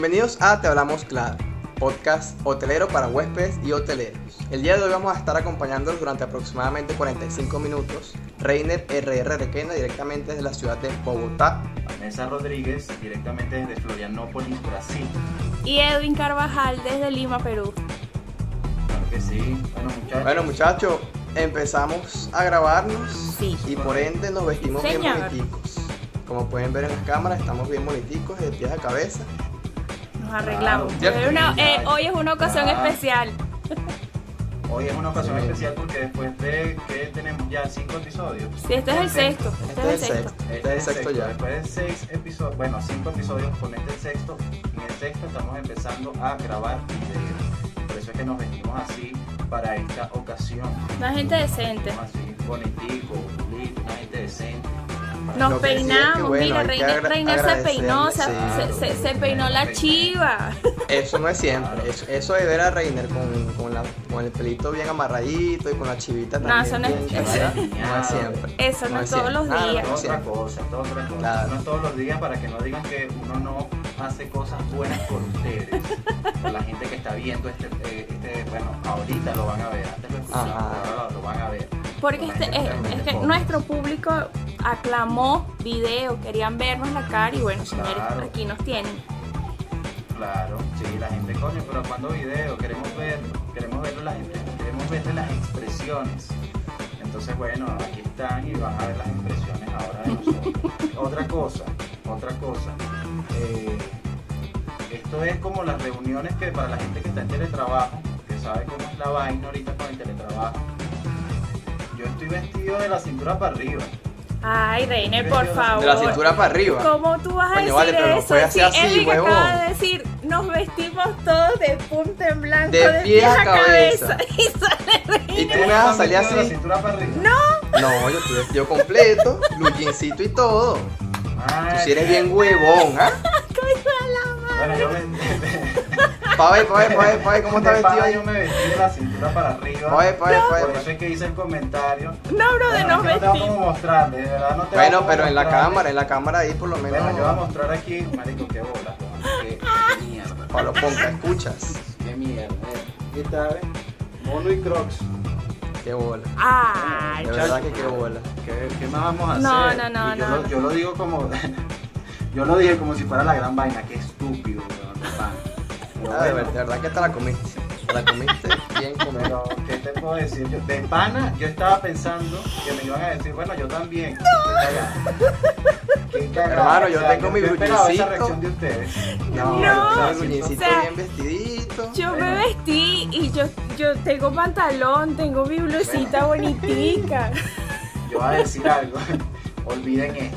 Bienvenidos a Te Hablamos Claro, podcast hotelero para huéspedes y hoteleros. El día de hoy vamos a estar acompañándolos durante aproximadamente 45 minutos. Reiner RR Requena, directamente desde la ciudad de Bogotá. Vanessa Rodríguez, directamente desde Florianópolis, Brasil. Y Edwin Carvajal desde Lima, Perú. Claro que sí. Bueno, muchachos. Bueno, muchachos, empezamos a grabarnos Sí. y por ende nos vestimos bien boniticos. Como pueden ver en las cámaras, estamos bien boniticos, de pies a cabeza. Nos arreglamos. Claro. Hoy es una- eh, hoy es una ocasión Claro. especial. Hoy es una ocasión Sí. especial porque después de que tenemos ya cinco episodios. Sí, este es el Entonces, sexto. Este, Este es es el sexto. sexto. Este Este es el sexto ya. Después de seis episodios, bueno, cinco episodios con este el sexto. En el sexto estamos empezando a grabar videos. Por eso es que nos vestimos así para esta ocasión. Una gente decente. Así, bonitico, bonito, una gente decente. Nos Lo es peinamos. bueno, Mira, Reiner se peinó, se, agradecerle, se- sí. se- se peinó la chiva. Eso no es siempre. Eso, eso de ver a Reiner con, con, la- con el pelito bien amarradito y con la chivita No, también. eso no es- bien eso- no es siempre. Eso no es todos siempre. los Ah, no, días. no otra cosa, otra cosa. Claro. No todos los días para que no digan que uno no hace cosas buenas por ustedes. por la gente que está viendo este, eh, este, bueno, ahorita lo van a ver, antes lo ahora lo van a ver. Porque este, gente es, que nuestro público aclamó video, querían vernos la cara y bueno, señores, Claro. aquí nos tienen. Claro, sí, la gente, coño, pero cuando video, queremos verlo, queremos verlo la gente, queremos verle las expresiones. Entonces, bueno, aquí están y van a ver las expresiones ahora de nosotros. otra cosa, otra cosa. eh, esto es como las reuniones que para la gente que está en teletrabajo, que sabe cómo es la vaina ahorita con el teletrabajo. Yo estoy vestido de la cintura para arriba. Ay, Reiner, por favor. De la cintura para arriba. ¿Cómo tú vas a Coño, decir vale, pero no eso? puede ser Sí, así, Edwin huevón. acaba de decir, nos vestimos todos de punta en blanco, De de, pies pies a a cabeza. cabeza. Y sale Y Reiner. tú me vas a salir ¿Están vestidos de la así. cintura para arriba? No, yo estoy vestido completo, lujincito y todo. Tú Ay, si eres bien huevón, ¿ah? Coño de la madre. Bueno, yo me... Pa' ver, pa' ver, pa' ver, pa' ver cómo está vestido yo me vestí de la cintura para arriba. Pa' ver, pa' ver, pa' Por ver. eso es que hice el comentario. No, bro, de es que no tengo vestimos. cómo mostrarle, de verdad no tengo Bueno, pero en la cámara, en la cámara ahí por lo menos. Bueno, yo voy a mostrar aquí, marico, qué bola. Qué, qué mierda. Pablo Ponca, escuchas. Qué mierda. eh. ¿Qué tal? eh? Mono y Crocs. Qué bola. Ay, De verdad que qué bola. ¿Qué, qué más vamos a hacer? No, no, no, yo, no, Lo, no. yo lo digo como. yo lo dije como si fuera la gran vaina. Qué estúpido, weón, Ah, de bueno. ver- de verdad que te la comiste. Te la comiste bien comida. Pero, ¿qué te puedo decir? Yo, de pana, yo estaba pensando que me iban a decir, bueno, yo también. Qué cagada. Hermano, yo tengo mi esa bruñecito. reacción de ustedes. No, No, o sea, bien vestidito. Yo me Bueno. vestí y yo, yo tengo pantalón, tengo mi blusita bonitica. Yo voy a decir algo. Olviden esto.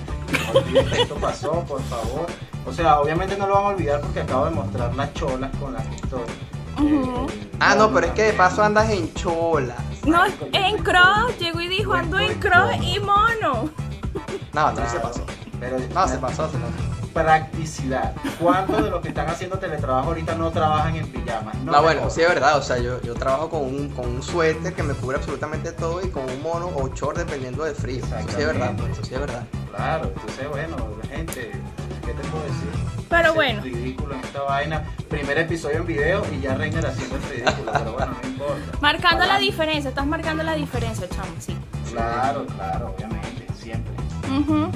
Olviden que esto pasó, por favor. O sea, obviamente no lo van a olvidar porque acabo de mostrar las cholas con las que estoy. Eh, Ah, no, pero es que de paso andas en chola. No, en cross, llegó y dijo, ando en cross y mono. No, no se pasó. Pero, No, se pasó, se pasó. Practicidad. ¿Cuántos de los que están haciendo teletrabajo ahorita no trabajan en pijamas? No, bueno, sí es verdad, o sea, yo, yo trabajo con un, con un suéter que me cubre absolutamente todo y con un mono o short dependiendo del frío. Eso sí es verdad, eso sí es verdad. Claro, entonces, bueno, la gente, ¿qué te puedo decir? Pero Ser bueno. ridículo en esta vaina. Primer episodio en video y ya Reiner haciendo el ridículo, pero bueno, no importa. Marcando la diferencia, estás marcando la diferencia, chamo, sí. Claro, claro, obviamente, siempre. Ujú.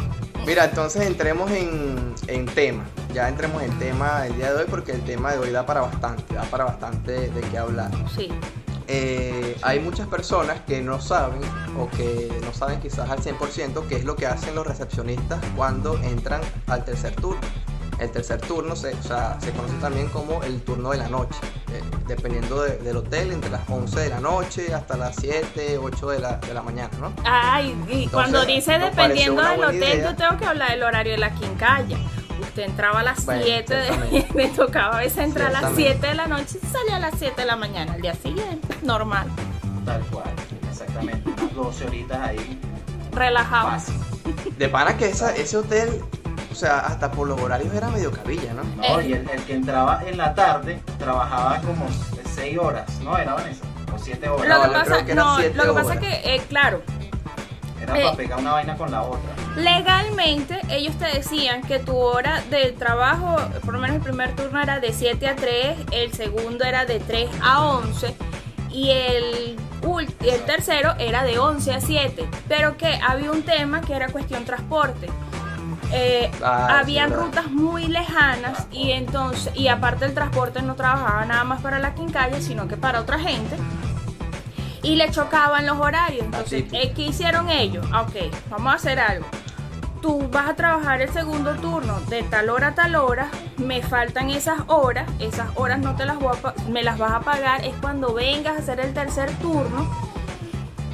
Mira, entonces entremos en, en tema. Ya entremos en tema el día de hoy porque el tema de hoy da para bastante, da para bastante de qué hablar. Sí. Eh, hay muchas personas que no saben o que no saben quizás al 100% qué es lo que hacen los recepcionistas cuando entran al tercer turno. El tercer turno se, o sea, se conoce también como el turno de la noche, eh, dependiendo de- del hotel, entre las 11 de la noche hasta las 7, 8 de la, de la mañana, ¿no? Ay, y cuando dice dependiendo del hotel, idea. yo tengo que hablar del horario de la quincalla. Usted entraba a las Bueno, 7, de, ciertamente. me tocaba a veces entrar a las Ciertamente. 7 de la noche y salía a las 7 de la mañana. Al día siguiente, normal, Tal cual, exactamente. Unas 12 horitas ahí, relajado. fácil. De pana que esa, ese hotel, o sea, hasta por los horarios era medio cabilla, ¿no? No, Eh. y el, el que entraba en la tarde trabajaba como 6 horas, ¿no? Era Vanessa, o 7 horas. No, Lo que pasa, que no, lo que pasa es que, eh, claro, Era Eh. para pegar una vaina con la otra. Legalmente, ellos te decían que tu hora del trabajo, por lo menos el primer turno era de 7 a 3, el segundo era de 3 a 11 y el, tercero era de 11 a 7. Pero que había un tema que era cuestión transporte. Eh, Ah, habían rutas muy lejanas y entonces y aparte el transporte no trabajaba nada más para la quincalla sino que para otra gente y le chocaban los horarios entonces Atípico. eh, ¿qué hicieron ellos? Ah, ok vamos a hacer algo tú vas a trabajar el segundo turno de tal hora a tal hora me faltan esas horas esas horas no te las voy a me las vas a pagar es cuando vengas a hacer el tercer turno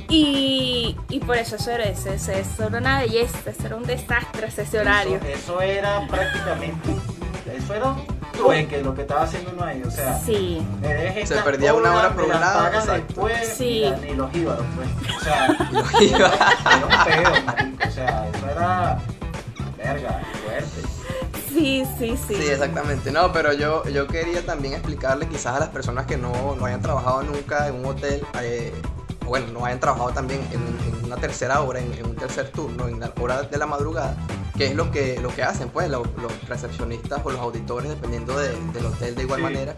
y, y por eso eso era, eso, eso- era una belleza, eso era un desastre ese, ese horario. Eso, eso era prácticamente. Eso era un trueque lo que estaba haciendo uno ahí. O sea, Sí. Se perdía una hora horas, por me un las lado, pagas exacto. después Sí. y, la- y los íbaros, pues. O sea, Los iba. era un pedo, marico. O sea, eso era. Verga, fuerte. Sí, sí, sí. Sí, exactamente. No, pero yo, yo quería también explicarle quizás a las personas que no, no hayan trabajado nunca en un hotel, eh, bueno, no hayan trabajado también en, en una tercera hora, en, en un tercer turno, en la hora de la madrugada, qué es lo que, lo que hacen, pues, los, los recepcionistas o los auditores, dependiendo de- del hotel de igual Sí. manera,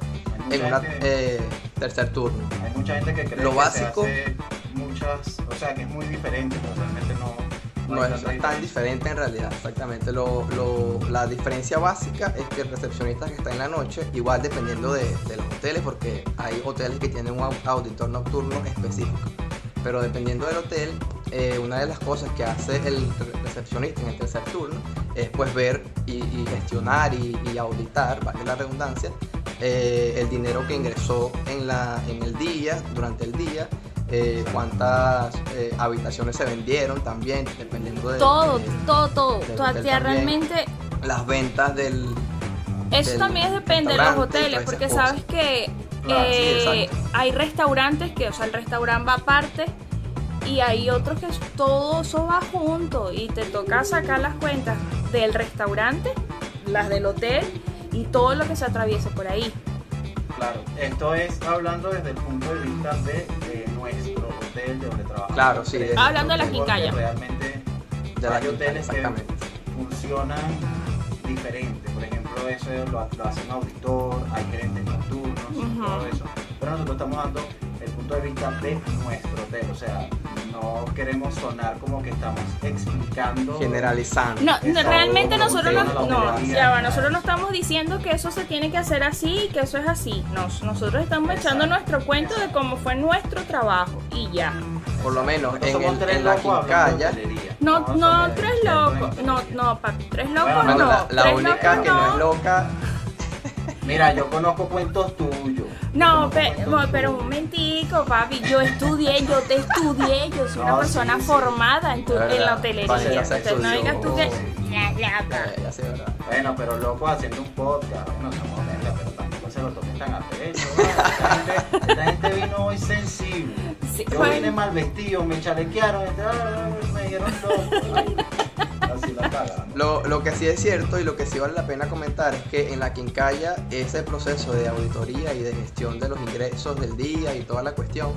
en un gente- tercer turno. Hay mucha gente que cree Lo que básico- se hace muchas, o sea, que es muy diferente, pero realmente no. No es tan diferente en realidad, exactamente. Lo, lo- la diferencia básica es que el recepcionista que está en la noche, igual dependiendo de, de los hoteles, porque hay hoteles que tienen un au- auditor nocturno específico. Pero dependiendo del hotel, eh, una de las cosas que hace el re- recepcionista en el tercer turno es pues ver y, y gestionar y, y auditar, vale la redundancia, eh, el dinero que ingresó en, la, en el día, durante el día, eh, cuántas eh, habitaciones se vendieron también, dependiendo de Todo, de- todo, todo. O sea, realmente las ventas del... eso del también depende de los hoteles, porque sabes que Claro, sí, eh, hay restaurantes que, o sea, el restaurante va aparte y hay otros que todo eso va junto y te toca sacar las cuentas del restaurante, las del hotel y todo lo que se atraviesa por ahí. Claro, esto es hablando desde el punto de vista de, de nuestro hotel, de donde trabajamos. Claro, sí, Hablando de la quincalla. Realmente De hay hoteles que funcionan diferente. Por ejemplo, eso lo, lo hace un auditor, hay gerentes nocturnos, Ujú. todo eso. Pero nosotros estamos dando el punto de vista de nuestro hotel. O sea, no queremos sonar como que estamos explicando. Generalizando. No, realmente nosotros no, no, ya va, nosotros no estamos diciendo que eso se tiene que hacer así y que eso es así. Nos, nosotros estamos echando nuestro cuento de cómo fue nuestro trabajo y ya. Por lo menos en, el- tres en la quincalla. No, no, tres locos. No, no, papi, tres locos Bueno, no. La, la tres única locos que no es loca, Mira, yo conozco cuentos tuyos. No, pero un momentico, papi. Yo estudié, yo te estudié, yo soy una No, persona sí, sí. formada en, tu- la hotelería. Entonces no digas tú que. Eh. Bueno, pero loco haciendo un podcast. Bueno, somos verga, pero tampoco se lo tomen tan a pecho. Esta gente, esta gente vino hoy sensible. Yo bueno. vine mal vestido, me chalequearon, ah, me dijeron loco. Lo, lo que sí es cierto y lo que sí vale la pena comentar es que en la quincalla ese proceso de auditoría y de gestión de los ingresos del día y toda la cuestión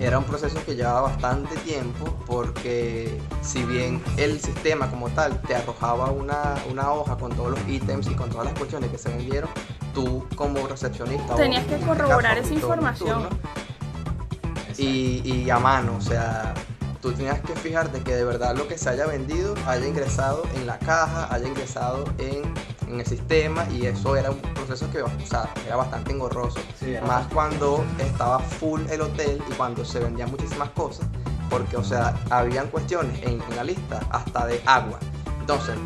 era un proceso que llevaba bastante tiempo porque si bien el sistema como tal te arrojaba una, una hoja con todos los ítems y con todas las cuestiones que se vendieron, tú como recepcionista o, Tenías que este corroborar caso, esa información. y, y a mano, o sea, tú tenías que fijarte que de verdad lo que se haya vendido haya ingresado en la caja, haya ingresado en, en el sistema y eso era un proceso que o sea, era bastante engorroso. Sí, era Más cuando estaba full el hotel y cuando se vendían muchísimas cosas, porque o sea, habían cuestiones en, en la lista hasta de agua. Entonces,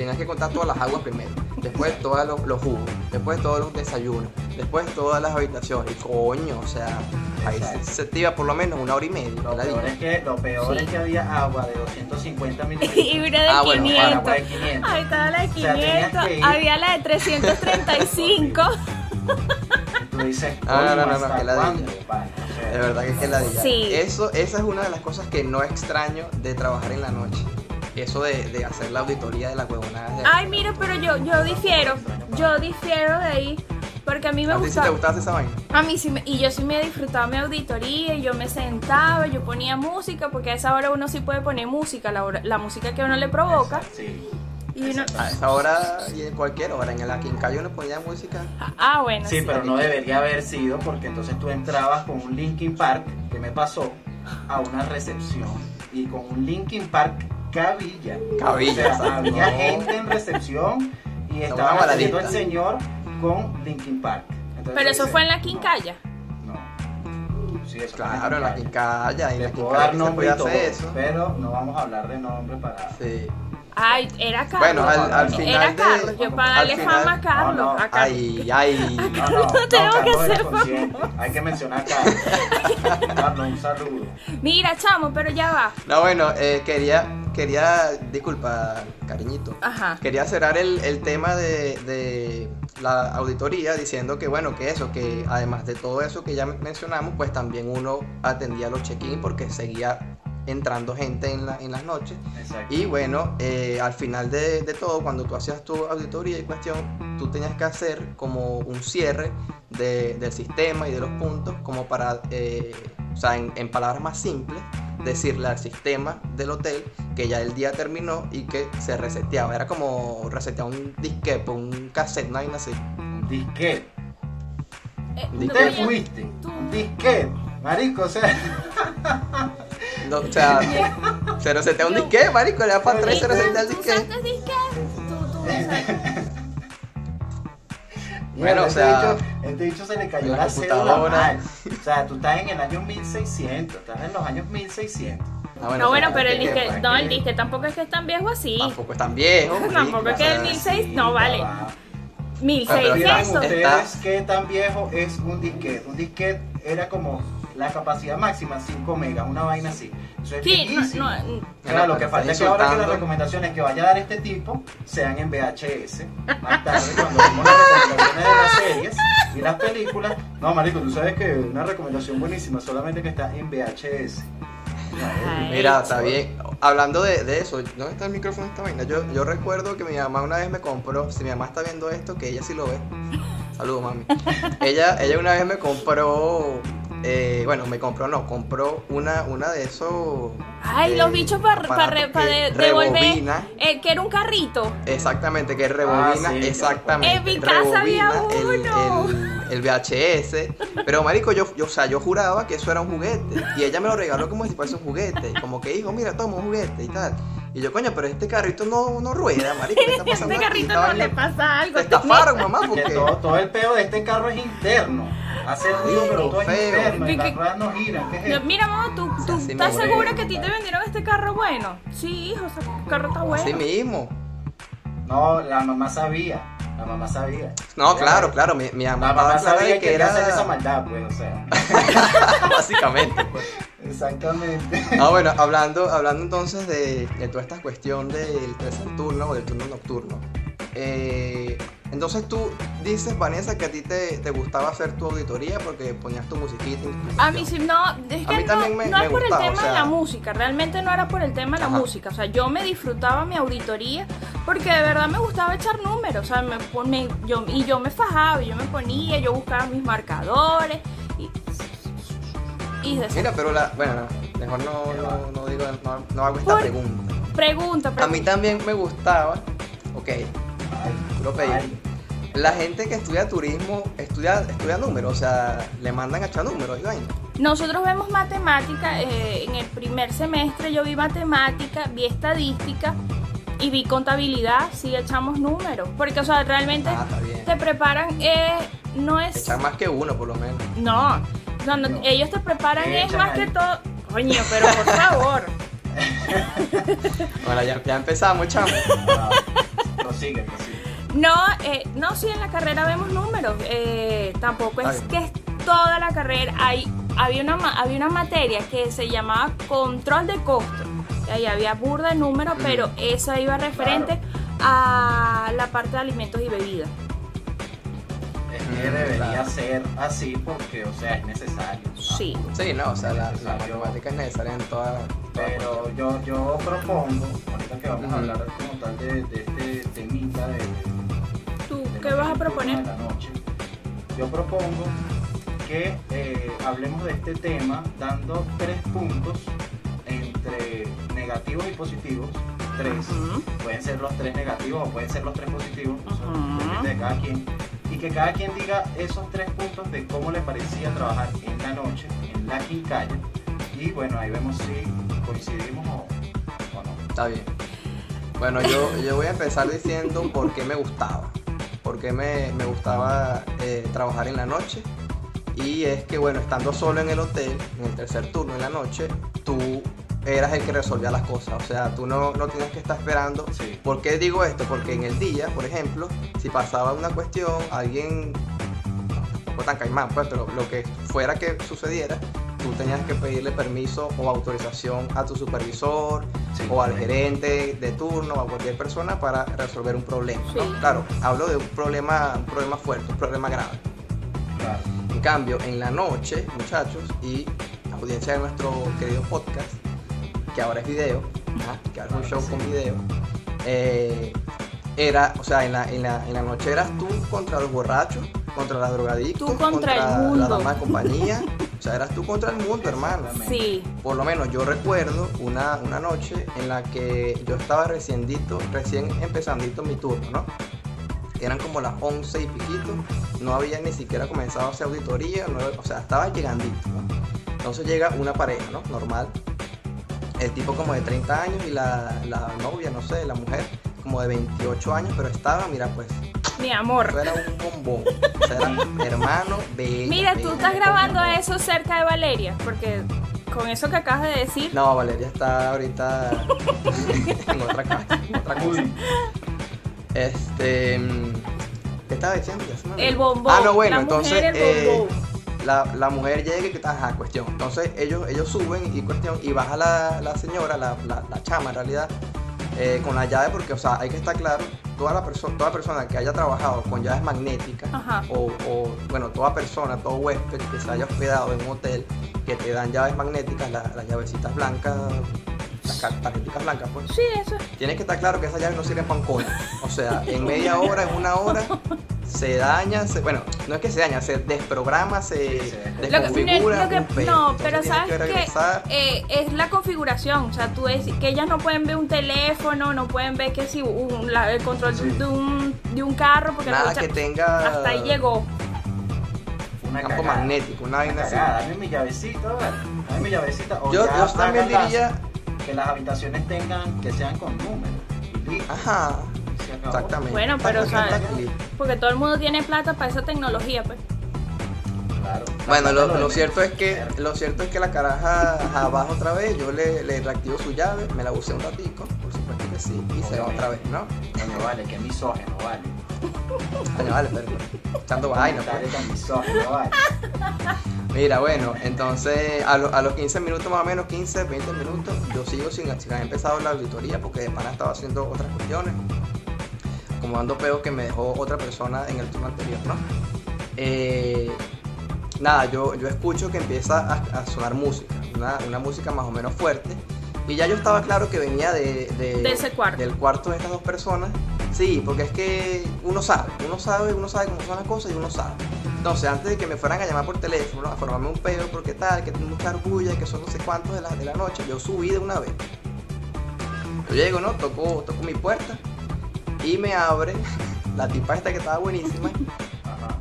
tenías que contar todas las aguas primero, después todos los, los jugos, después todos los desayunos, después todas las habitaciones. Y coño, o sea, ahí se, Exacto. se te iba por lo menos una hora y media. Lo la peor, es que, lo peor Sí. es que había agua de 250 Y mililitros. una de Ah, bueno, para, 500. agua de 500. Ahí estaba la de O sea, tenías 500, que ir- había la de 335. Tú dices, No, no, no, no, "Coño, no, ¿hasta que ladilla". cuándo? Vale, o sea, De verdad que es que la diga. Sí. Eso, esa es una de las cosas que no extraño de trabajar en la noche. Eso de, de hacer la auditoría de las huevonadas. de- Ay, mira, pero yo, yo difiero, yo difiero de ahí, Porque a mí me ¿A ti sí gustaba. te gustaba esa vaina? A mí sí, me- y yo sí me disfrutaba mi auditoría y yo me sentaba, yo ponía música, porque a esa hora uno sí puede poner música, la, hora- la música que a uno le provoca. Sí. Y uno, A esa hora y en cualquier hora, en la quincayo uno ponía música. ah, bueno. Sí, pero no debería haber sido porque entonces tú entrabas con un Linkin Park que me pasó a una recepción y con un Linkin Park cabilla. Cabilla, O sea, exacto. había No. gente en recepción y atendiendo al baladita. señor con Linkin Park. Entonces, Pero eso dice, fue en la quincalla. No. Sí, eso Claro, en la quincaya, y en la que y podía todo, hacer eso. pero no vamos a hablar de nombre para... Sí. Ay, era Carlos. Bueno, al, al final era de... Carlos, yo para darle al final- fama a Carlos. No, no. a Carlos. Ay, ay. No, no, no, tengo que Carlos era ser. Hay que mencionar a Carlos. Carlos, un saludo. Mira, chamo, pero ya va. No, bueno, eh, quería, quería, disculpa, cariñito. Ajá. Quería cerrar el, el tema de, de la auditoría diciendo que, bueno, que eso, que además de todo eso que ya mencionamos, pues también uno atendía los check-in porque seguía entrando gente en, la- en las noches. Exacto. Y bueno, eh, al final de, de todo, cuando tú hacías tu auditoría y cuestión, tú tenías que hacer como un cierre de- del sistema y de los puntos, como para, eh, o sea, en, en palabras más simples, decirle al sistema del hotel que ya el día terminó y que se reseteaba. Era como resetear un disquete, un cassette, no hay nada así. Un disquete. Eh, no fuiste. tú- Un disquete. Marico, o sea, No, o sea, se resetea un disquete, marico, le da para atrás y se resetea el ¿Tú disquete. usaste disquete? Tú, tú Bueno, o este sea, bicho- este bicho se le cayó la la cédula mal. O sea, tú estás en el año 1600, estás en los años 1600. Ah, No, bueno, pero el que- disque, no, el disque tampoco es que es tan viejo así. Tampoco es tan viejo. Tampoco es que el o sea, 1600 Sí, no vale. papá. pero Díganme 1600. Está- ustedes qué tan viejo es un disquete. Un disquete era como la capacidad máxima 5 megas, una vaina así. Eso es Sí, no, viejísimo. no, O sea, lo que falta es que ahora que las recomendaciones que vaya a dar este tipo sean en VHS. Más tarde, cuando vemos las recomendaciones de las series y las películas. No, marico, tú sabes que una recomendación buenísima, solamente que está en VHS. Ay, Mira, está bien. Hablando de, de eso, ¿dónde está el micrófono de esta vaina? Yo, yo recuerdo que mi mamá una vez me compró, si mi mamá está viendo esto, que ella sí lo ve. Saludos, mami. Ella, ella una vez me compró, eh, bueno, me compró, no, compró una, una de esos. Ay, eh, los bichos para aparatos que devolver. eh, que era un carrito. Exactamente, que rebobina, Ah, sí, exactamente. En mi casa había uno. El, el- el VHS. Pero marico, yo, yo, o sea, yo juraba que eso era un juguete. Y ella me lo regaló como si fuese un juguete. Como que dijo, mira, toma un juguete y tal. Y yo, coño, pero este carrito no, no rueda, marico. ¿Qué está pasando Este carrito no le pasa algo. Te estafaron, mamá, Que porque. todo, todo el peo de este carro es interno. Hace ruido, pero todo es feo. interno. Y las ¿Qué- ruedas no giran. ¿Qué es Yo, esto? Mira, mamá, ¿tú, tú estás segura que a ti te vendieron este carro bueno? Sí, hijo, ese carro está bueno. Así mismo. No, la mamá sabía. La mamá sabía. No, claro, claro. Mi, mi La mamá sabía que era. hacer esa maldad, pues, o sea. Básicamente, pues. Exactamente. Ah, bueno, hablando, hablando entonces de, de toda esta cuestión del tercer turno o del turno nocturno. Eh, entonces tú dices, Vanessa, que a ti te, te gustaba hacer tu auditoría porque ponías tu musiquita. tu A mí sí, no, es A que mí no, también me- no me es por gustaba, el o tema de la música, realmente no era por el tema de la Ajá. música, o sea, yo me disfrutaba mi auditoría porque de verdad me gustaba echar números, o sea, me, me- yo, y yo me fajaba, yo me ponía, yo buscaba mis marcadores y, y de Mira, pero la. Bueno, no, mejor no, no, no digo, no, no hago esta Por- pregunta. pregunta, A mí pregunta. también me gustaba. Ok, Puro pedir. Ay, la gente que estudia turismo estudia, estudia números, o sea, le mandan a echar números y vaina. Nosotros vemos matemática, eh, en el primer semestre yo vi matemática, vi estadística y vi contabilidad, sí echamos números, porque o sea, realmente Ah, te preparan, eh, no es... Echar más que uno, por lo menos. No, no, no, No. ellos te preparan ¿Qué es echan más ahí? que todo... Coño, pero por favor. Bueno, ya, ya empezamos, chamo. no, prosigue, prosigue. No, eh, no, sí, en la carrera vemos números. eh, tampoco es que es toda la carrera. Hay, había, una, había una materia que se llamaba control de costo. Y ahí había burda de números, pero eso iba referente a la parte de alimentos y bebidas. Es que debería ser así porque, o sea, es necesario. Sí. Sí, no, o sea, la, la matemática es necesaria en toda. toda Pero yo, yo propongo, ahorita que vamos a hablar como tal de, de este temita de, ¿Tú de qué los vas a proponer? la noche, yo propongo que eh, hablemos de este tema dando tres puntos entre negativos y positivos. Tres. Pueden ser los tres negativos o pueden ser los tres positivos. Ujú. Depende de cada quien. Y que cada quien diga esos tres puntos de cómo le parecía trabajar en la noche, en la quincalla. Y bueno, ahí vemos si coincidimos o, o no. Está bien. Bueno, yo, yo voy a empezar diciendo por qué me gustaba. Por qué me, me gustaba eh, trabajar en la noche. Y es que, bueno, estando solo en el hotel, en el tercer turno en la noche, tú eras el que resolvía las cosas. O sea, tú no, no tienes que estar esperando. Sí. ¿Por qué digo esto? Porque en el día, por ejemplo, si pasaba una cuestión, alguien, tampoco tan caimán, pues, pero lo que fuera que sucediera, tú tenías que pedirle permiso o autorización a tu supervisor Sí, o al gerente de turno o a cualquier persona para resolver un problema. Claro, hablo de un problema, un problema fuerte, un problema grave. Claro. En cambio, en la noche, muchachos, y audiencia de nuestro querido podcast, que ahora es video, que ahora es un show con video, eh, era, o sea, en la, en, la, en la noche eras tú contra los borrachos, contra las drogadictos, Tú contra el mundo. la dama de compañía, o sea, eras tú contra el mundo, hermano. Sí. Por lo menos yo recuerdo una, una noche en la que yo estaba reciendito, recién empezandito mi turno, ¿no? Eran como las 11 y piquito, no había ni siquiera comenzado a hacer auditoría, no- o sea, estaba llegandito, ¿no? Entonces llega una pareja, ¿no? Normal. El tipo como de 30 años y la, la novia, no sé, la mujer, como de 28 años, pero estaba, mira, pues, Mi amor. eso era un bombón. O sea, era hermano, bella. Mira, tú estás grabando bombón. eso cerca de Valeria, porque con eso que acabas de decir, No, Valeria está ahorita en otra casa, en otra cosa. Este. ¿Qué estaba diciendo? Ya se me olvidó. el bombón. Ah, no, bueno, la entonces. mujer, el eh, la, la mujer llega y que ajá, cuestión. Entonces ellos, ellos suben y cuestión. Y baja la, la señora, la, la, la chama en realidad, eh, con la llave, porque, o sea, hay que estar claro. Toda, la perso- toda persona que haya trabajado con llaves magnéticas, o, o, bueno, toda persona, todo huésped que se haya hospedado en un hotel que te dan llaves magnéticas, la- las llavecitas blancas, las tarjeticas blancas, pues. Sí, eso es. Tienes que estar claro que esas llaves no sirven para un coño. O sea, en media hora, en una hora, se daña, se, bueno, no es que se daña, se desprograma, se Sí, se Lo que- desconfigura. lo que- no, Entonces pero sabes que eh, es la configuración, o sea, tú es que ellas no pueden ver un teléfono, no pueden ver que si un, la- el control Sí. de, un, de un carro, porque Nada o sea, que tenga hasta ahí llegó. una campo cagada. magnético, una vaina así. Dame mi llavecita. Dame mi llavecita. O Yo, ya yo también diría, que las habitaciones tengan, que sean con números. Ajá, exactamente. Bueno, pero, o sea. Porque todo el mundo tiene plata para esa tecnología, pues. Claro. Bueno, lo, cierto es que lo cierto es que la caraja abajo otra vez, yo le, le reactivo su llave, me la usé un ratico, por supuesto que sí, y se va otra vez, ¿no? Coño, vale, que misógeno, vale. Vale, pero echando vaina, pues. Mira, bueno, entonces a, lo- a los 15 minutos más o menos, 15, 20 minutos, yo sigo sin, sin haber empezado la auditoría porque de pana estaba haciendo otras cuestiones, como dando peos que me dejó otra persona en el turno anterior, ¿no? Eh, nada, yo, yo escucho que empieza a, a sonar música, una, una música más o menos fuerte, y ya yo estaba claro que venía de, de- De ese cuarto. del cuarto de estas dos personas. Sí, porque es que uno sabe, uno sabe, uno sabe cómo son las cosas y uno sabe. Entonces, antes de que me fueran a llamar por teléfono, a formarme un pedo, porque tal, que tengo mucha orgullo, que son no sé cuántos de la, de la noche, yo subí de una vez. Yo llego, ¿no? Toco, toco mi puerta y me abre la tipa esta que estaba buenísima. Ajá.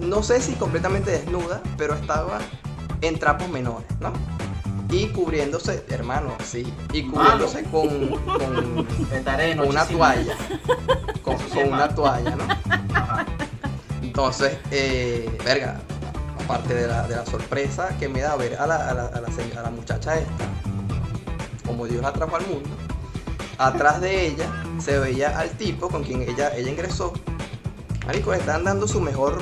No sé si completamente desnuda, pero estaba en trapos menores, ¿no? Y cubriéndose, hermano, sí, y cubriéndose con, una toalla. Con, una toalla, ¿no? Entonces, eh, verga, aparte de la, de la sorpresa que me da ver a la, a, la, a la a la muchacha esta, como Dios la trajo al mundo, atrás de ella se veía al tipo con quien ella, ella ingresó. Marico, le están dando su mejor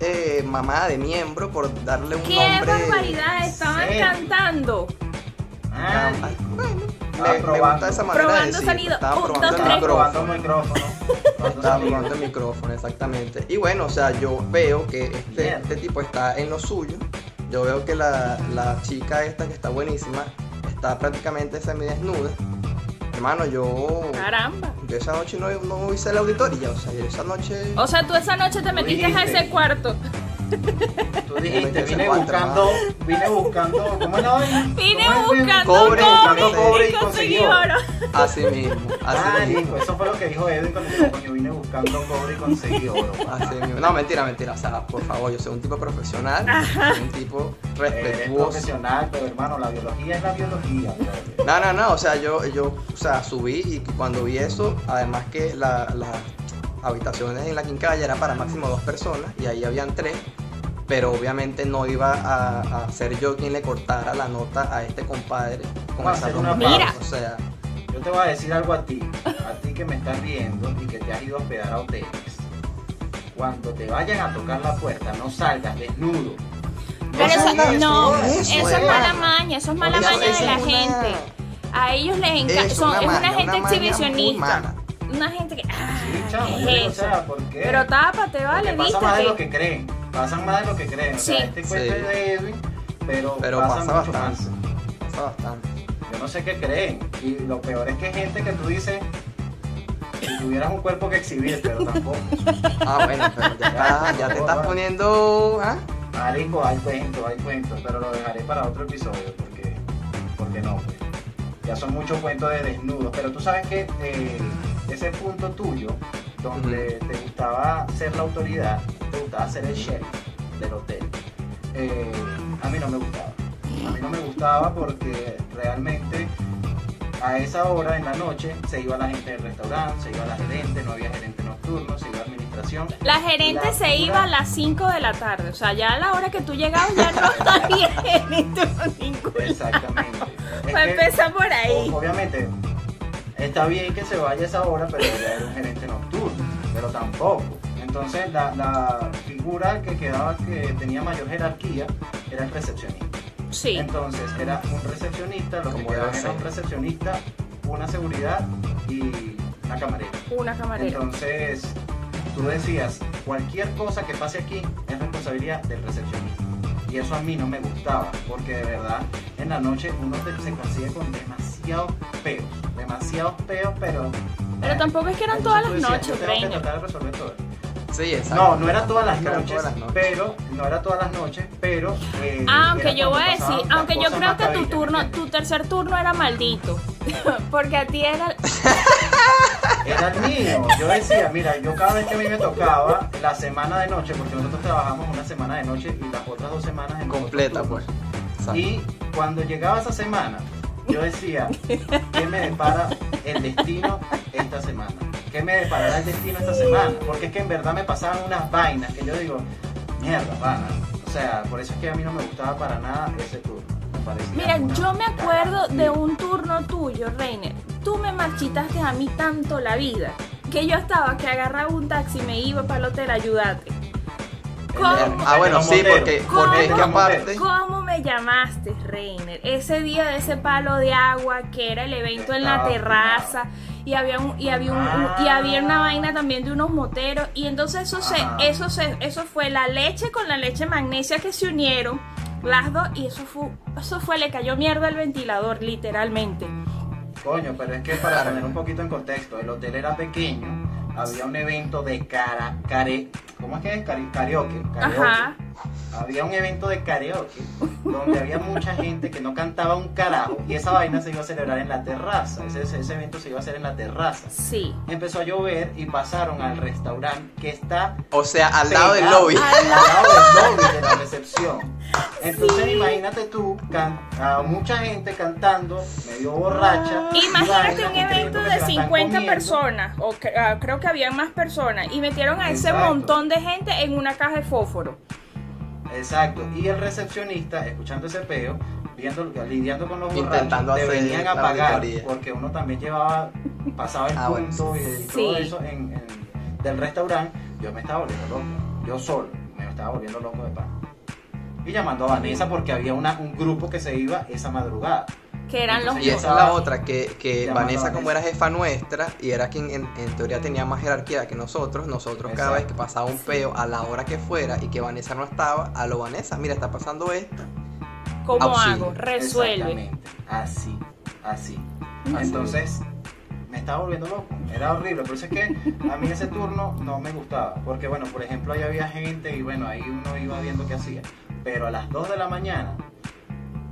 eh, mamada de miembro por darle un ¡Qué nombre. barbaridad! Estaban Sí. cantando. Ah, Ay, Bueno, me, me probando. gusta esa manera Probando de decir. sonido. Un, probando dos, el tres. micrófono. probando el micrófono. Probando Estaba sonido. probando el micrófono, exactamente. Y bueno, o sea, yo veo que este, este tipo está en lo suyo. Yo veo que la, la chica esta que está buenísima está prácticamente semidesnuda. Hermano, yo. Caramba. Yo esa noche no, no hice la auditoría, o sea, yo esa noche. O sea, tú esa noche te metiste a ese cuarto. Tú dijiste, vine buscando, vine buscando, ¿cómo es la vaina? Vine buscando Cobre, cobre, buscando cobre y conseguí oro. Así mismo, así Ah, mismo. eso fue lo que dijo Edwin cuando dijo, coño, vine buscando cobre y conseguí oro. Así mismo. No, mentira, mentira. O sea, por favor, yo soy un tipo profesional, soy un tipo Eres respetuoso. profesional, pero hermano, la biología es la biología. No, no, no, o sea, yo, yo, o sea, subí y cuando vi eso, además que la- las habitaciones en la quincalla era para máximo dos personas y ahí habían tres, pero obviamente no iba a, a ser yo quien le cortara la nota a este compadre con esa hacer una ropa. Mira. O sea, Yo te voy a decir algo a ti, a ti que me estás viendo y que te has ido a hospedar a hoteles. Cuando te vayan a tocar la puerta, no salgas desnudo. Pero eso, no, eso es mala maña, eso es mala maña de la una- gente. A ellos les encanta, una es una maña, gente una maña muy exhibicionista. Una gente que. Ah, Sí, chamo, ¿qué digo, es o sea, ¿por qué? Pero tápate, vale, Porque pasa más de lo que creen. Pasan más de lo que creen. O sea, este cuento Sí. es de Edwin, pero, pero pasa, pasa mucho bastante. más. Pasa bastante. Yo no sé qué creen. Y lo peor es que hay gente que tú dices, si tuvieras un cuerpo que exhibir, pero tampoco. Ah, bueno, pero ya, está- ya te estás poniendo. ¿ah? Marico, hay cuento, hay cuento, pero lo dejaré para otro episodio porque, porque no, pues. Ya son muchos cuentos de desnudos, pero tú sabes que eh, ese punto tuyo, donde te gustaba ser la autoridad, te gustaba ser el sheriff del hotel, eh, a mí no me gustaba. A mí no me gustaba porque realmente a esa hora en la noche se iba la gente del restaurante, se iba la gerente, no había gerente nocturno, se iba administración. La gerente La se iba a las 5 de la tarde. O sea, ya a la hora que tú llegabas ya no había gerente ningún lado. Exactamente. Es Pues que- empieza por ahí. Obviamente, está bien que se vaya a esa hora, pero ya era un gerente nocturno, pero tampoco. Entonces, la, la figura que quedaba que tenía mayor jerarquía era el recepcionista. Sí. Entonces, era un recepcionista, lo que Como quedaba era un recepcionista, una seguridad y una camarera. Una camarera. Entonces, tú decías, cualquier cosa que pase aquí es responsabilidad del recepcionista. Y eso a mí no me gustaba, porque de verdad en la noche uno se consigue con demasiados peos, demasiados peos, pero... Pero tampoco es que eran todas las noches, yo tratar de resolver todo. Sí, exacto. No, no era todas las eran noches, todas las noches. pero no era todas las noches, pero... eh, Ah, aunque yo voy a decir, aunque yo creo que tu turno, ¿me tu tercer turno era maldito. Porque a ti era. Era el mío. Yo decía, mira, yo cada vez que a mí me tocaba la semana de noche, porque nosotros trabajamos una semana de noche y las otras dos semanas en Completa, pues. Exacto. Y cuando llegaba esa semana, yo decía, ¿qué me depara el destino esta semana? ¿Qué me deparará el destino esta semana? Porque es que en verdad me pasaban unas vainas que yo digo, mierda, pana. O sea, por eso es que a mí no me gustaba para nada ese turno. Mira, yo me acuerdo de un turno tuyo, Reiner. Tú me marchitaste a mí tanto la vida que yo estaba que agarraba un taxi y me iba para el hotel a ayudarte. ¿Cómo? Ah, bueno, sí, porque, ¿Cómo? porque es que aparte. ¿Cómo me llamaste, Reiner? Ese día de ese palo de agua que era el evento en la terraza y había un, y había un, un- y había una vaina también de unos moteros y entonces eso se eso se eso fue la leche con la leche magnesia que se unieron las dos y eso fue eso fue le cayó mierda al ventilador literalmente. Coño, pero es que para poner un poquito en contexto, el hotel era pequeño, había un evento de cara, care, ¿cómo es que es? Cari- karaoke, karaoke. Ajá. Había un evento de karaoke donde había mucha gente que no cantaba un carajo y esa vaina se iba a celebrar en la terraza, ese, ese- ese evento se iba a hacer en la terraza. Sí. Empezó a llover y pasaron al restaurante que está O sea, al lado del lobby. Al lado del lobby de la recepción. Entonces imagínate tú, can- a mucha gente cantando, medio borracha. y Imagínate vaina, un evento de se la están 50 comiendo. personas, o que- ah, creo que había más personas, y metieron a ese montón de gente en una caja de fósforo. Exacto. Y el recepcionista, escuchando ese peo, viendo, lidiando con los borrachos, te venían a la pagar. auditoría. Porque uno también llevaba, pasaba el Ah, bueno. punto y, Sí. todo eso en, en- del restaurante. Yo me estaba volviendo loco. Yo solo me estaba volviendo loco de pan. Y llamando a Vanessa porque había una, un grupo que se iba esa madrugada. Que eran los Y esa es la otra, que, que Vanessa como era jefa nuestra y era quien en, en teoría tenía más jerarquía que nosotros, nosotros cada vez que pasaba un peo a la hora que fuera y que Vanessa no estaba, a lo Vanessa, mira, está pasando esto. ¿Cómo Auxilio. hago? Resuelve. Así, así. Entonces, estaba volviendo loco, era horrible, por eso es que a mí ese turno no me gustaba, porque bueno, por ejemplo, ahí había gente y bueno, ahí uno iba viendo qué hacía, pero a las 2 de la mañana,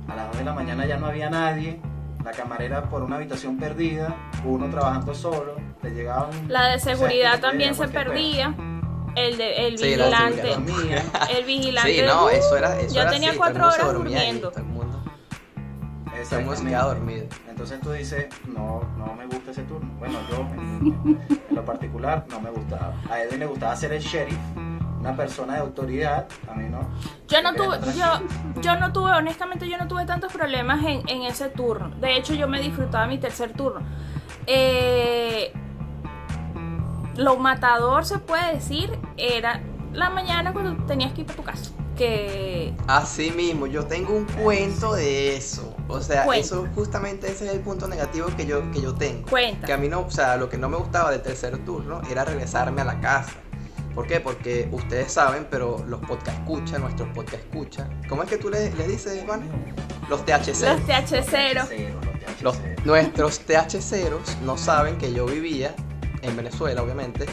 a las 2 de la mañana ya no había nadie, la camarera por una habitación perdida, uno trabajando solo, le llegaban... La de o sea, seguridad que te también se cualquier perdía. El, de, el Sí, la de vigilante. seguridad dormía. El vigilante. Sí, no, eso era. Eso Yo era tenía así, cuatro el horas dormía ahí, durmiendo. todo el mundo, el quedaba dormido. Entonces tú dices, no, no me gusta ese turno. Bueno, yo en, en lo particular no me gustaba. A Edwin le gustaba ser el sheriff, una persona de autoridad, a mí no. Yo no tuve, yo, yo no tuve, honestamente yo no tuve tantos problemas en, en ese turno. De hecho, yo me disfrutaba mi tercer turno. Eh, lo matador se puede decir era la mañana cuando tenías que ir para tu casa. Que Así mismo, yo tengo un cuento de eso. O sea, Cuenta. eso justamente ese es el punto negativo que yo, que yo tengo. cuenta. Que a mí no, o sea, lo que no me gustaba del tercer turno era regresarme a la casa. ¿Por qué? Porque ustedes saben, pero los podcast escucha, nuestros podcast escucha. ¿Cómo es que tú le- les dices, Juan? Los THC. Los THC. Los, nuestros THCeros no saben que yo vivía en Venezuela, obviamente,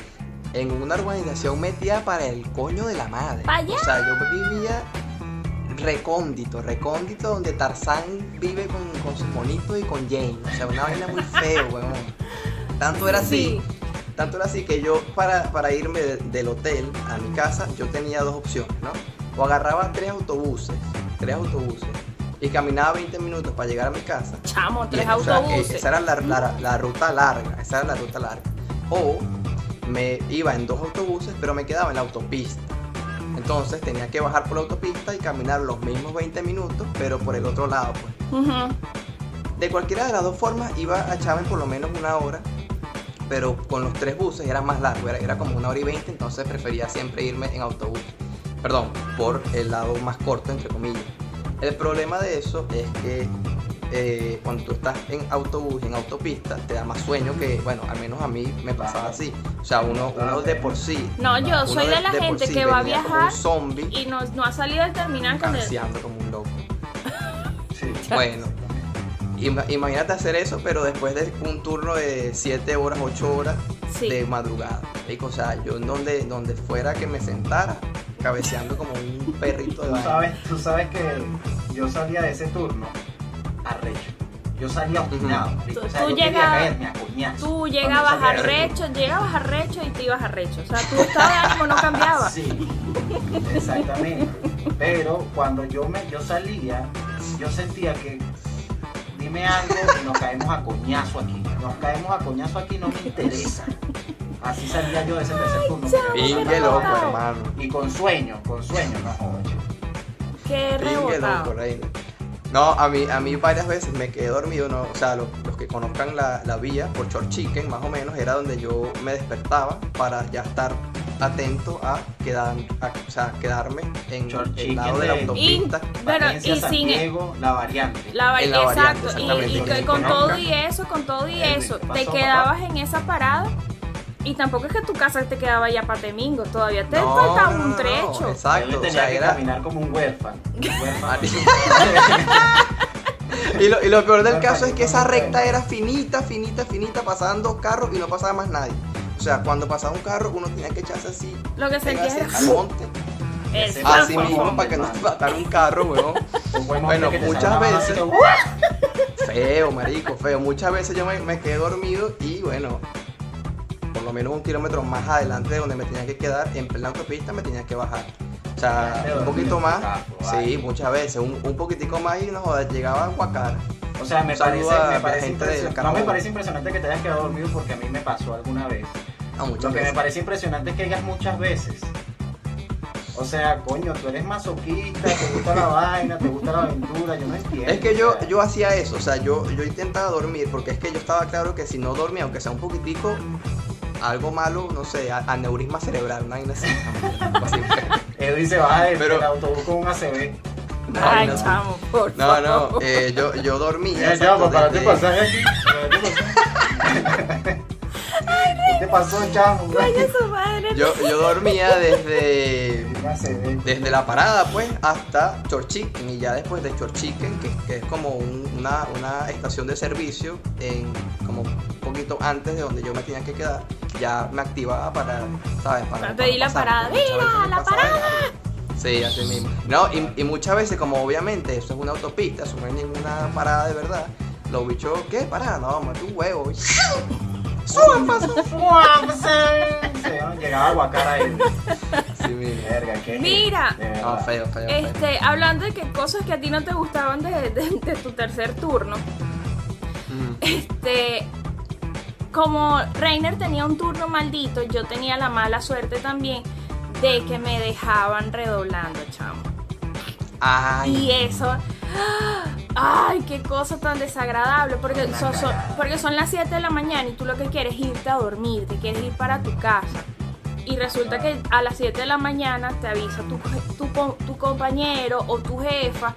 en una urbanización metida para el coño de la madre. Allá. O sea, yo vivía recóndito, recóndito, donde Tarzán vive con, con sus monitos y con Jane. O sea, una vaina muy feo, weón. Tanto era así. Sí. Tanto era así que yo para, para irme de- del hotel a mi casa, yo tenía dos opciones, ¿no? O agarraba tres autobuses, tres autobuses, y caminaba 20 minutos para llegar a mi casa. Chamo, Y, tres o sea, autobuses. esa era la, la- la ruta larga, esa era la ruta larga. O me iba en dos autobuses, pero me quedaba en la autopista. Entonces tenía que bajar por la autopista y caminar los mismos 20 minutos, pero por el otro lado, pues. Ujú. De cualquiera de las dos formas iba a echarme por lo menos una hora, pero con los tres buses era más largo, era, era como una hora y veinte, entonces prefería siempre irme en autobús. Perdón, por el lado más corto, entre comillas. El problema de eso es que eh, cuando tú estás en autobús, en autopista, te da más sueño que, bueno, al menos a mí me pasaba así. O sea, uno, uno de por sí. No, yo soy de la gente sí que va a viajar Un zombie, y no, no ha salido del terminal con como un loco. Sí. Bueno. Ima- Imagínate hacer eso, pero después de un turno de 7 horas, 8 horas Sí. de madrugada. Marico, O sea, yo en donde, donde fuera que me sentara, cabeceando como un perrito de Tú baño. sabes, tú sabes que yo salía de ese turno arrecho. Yo salía obstinado. marico. Tú- o sea, tú llegabas-. Tú llegabas salía a del recho, llegabas a recho y te ibas a recho. O sea, tu estado de ánimo no cambiaba. Sí, exactamente. Pero cuando yo me yo salía, yo sentía que dime algo y nos caemos a coñazo aquí. Nos caemos a coñazo aquí, no me interesa. Así salía yo de ese tercer turno. Pingue loco, hermano. Y con sueño, con sueño, no jodas. Qué Pingue loco, rebotado. reina. No, a mí, a mí varias veces me quedé dormido, no, o sea, los, los que conozcan la, la vía por Short Chicken, más o menos, era donde yo me despertaba para ya estar atento a, quedar, a- o sea, quedarme en Short el lado de la autopista. Valencia, y San sin- Diego, la variante. La va- variante, exacto, y- y, con todo y eso, con todo y eso, ¿qué te quedabas en esa parada y tampoco es que tu casa te quedaba ya para Temingo, todavía te No, faltaba no, no, un trecho. Exacto, o tenía sea, que era... caminar como un huérfano. Un huérfano. Marico. Y lo, y lo peor del caso es que esa recta era finita, finita, finita, pasaban dos carros y no pasaba más nadie. O sea, cuando pasaba un carro, uno tenía que echarse así, Lo que pegarse era al monte, el Así mismo, para que no te matara un carro, weón. Un buen Bueno, muchas veces-. Feo, marico, feo. Muchas veces yo me, me quedé dormido y bueno, por lo menos un kilómetro más adelante de donde me tenía que quedar, en plena autopista me tenía que bajar. O sea, un poquito más. Sí, muchas veces. Un, un poquitico más y no jodas, llegaba a Guacara. O sea, me parece, me la parece impresionante. No me parece impresionante que te hayas quedado dormido porque a mí me pasó alguna vez. No, muchas Lo que me veces. parece impresionante es que digas muchas veces. O sea, coño, tú eres masoquista, te gusta la vaina, te gusta la aventura, yo no entiendo. Es que yo, yo hacía eso, o sea, yo, yo intentaba dormir porque es que yo estaba claro que si no dormía, aunque sea un poquitico, algo malo, no sé, aneurisma cerebral, una vaina así. Edwin se baja del, Pero- del autobús con un ACB. Ay, no. chamo, por No, favor. no, eh, yo, yo dormía. Ya, ya, para desde- pasaje aquí. ¿Qué pasó, chamo? Coño, su madre. yo, yo dormía desde, desde la parada, pues, hasta Chorchiquen. Y ya después de Chorchiquen, que, que es como un- una, una estación de servicio en como un poquito antes de donde yo me tenía que quedar, ya me activaba para, ¿sabes? Para pedir la pasar, parada. porque muchas ¡Mira, veces me la pasaba parada! Sí, así mismo. No, y, y muchas veces, como obviamente eso es una autopista, eso no es ninguna parada de verdad, los bichos, ¿qué? Parada, no, mete un huevo. Llegaba a Guacara ahí. Sí mismo. Verga, ¿qué Mira. esto? De No, verdad. feo, feo, feo. Este, hablando de que cosas que a ti no te gustaban de, de- de tu tercer turno, Mm. este, como Reiner tenía un turno maldito, yo tenía la mala suerte también de que me dejaban redoblando, chamo. Ay, Y eso, ay, qué cosa tan desagradable, porque son, porque las 7 de la mañana y tú lo que quieres es irte a dormir, te quieres ir para tu casa. Y resulta que a las 7 de la mañana te avisa tu, tu, tu compañero o tu jefa,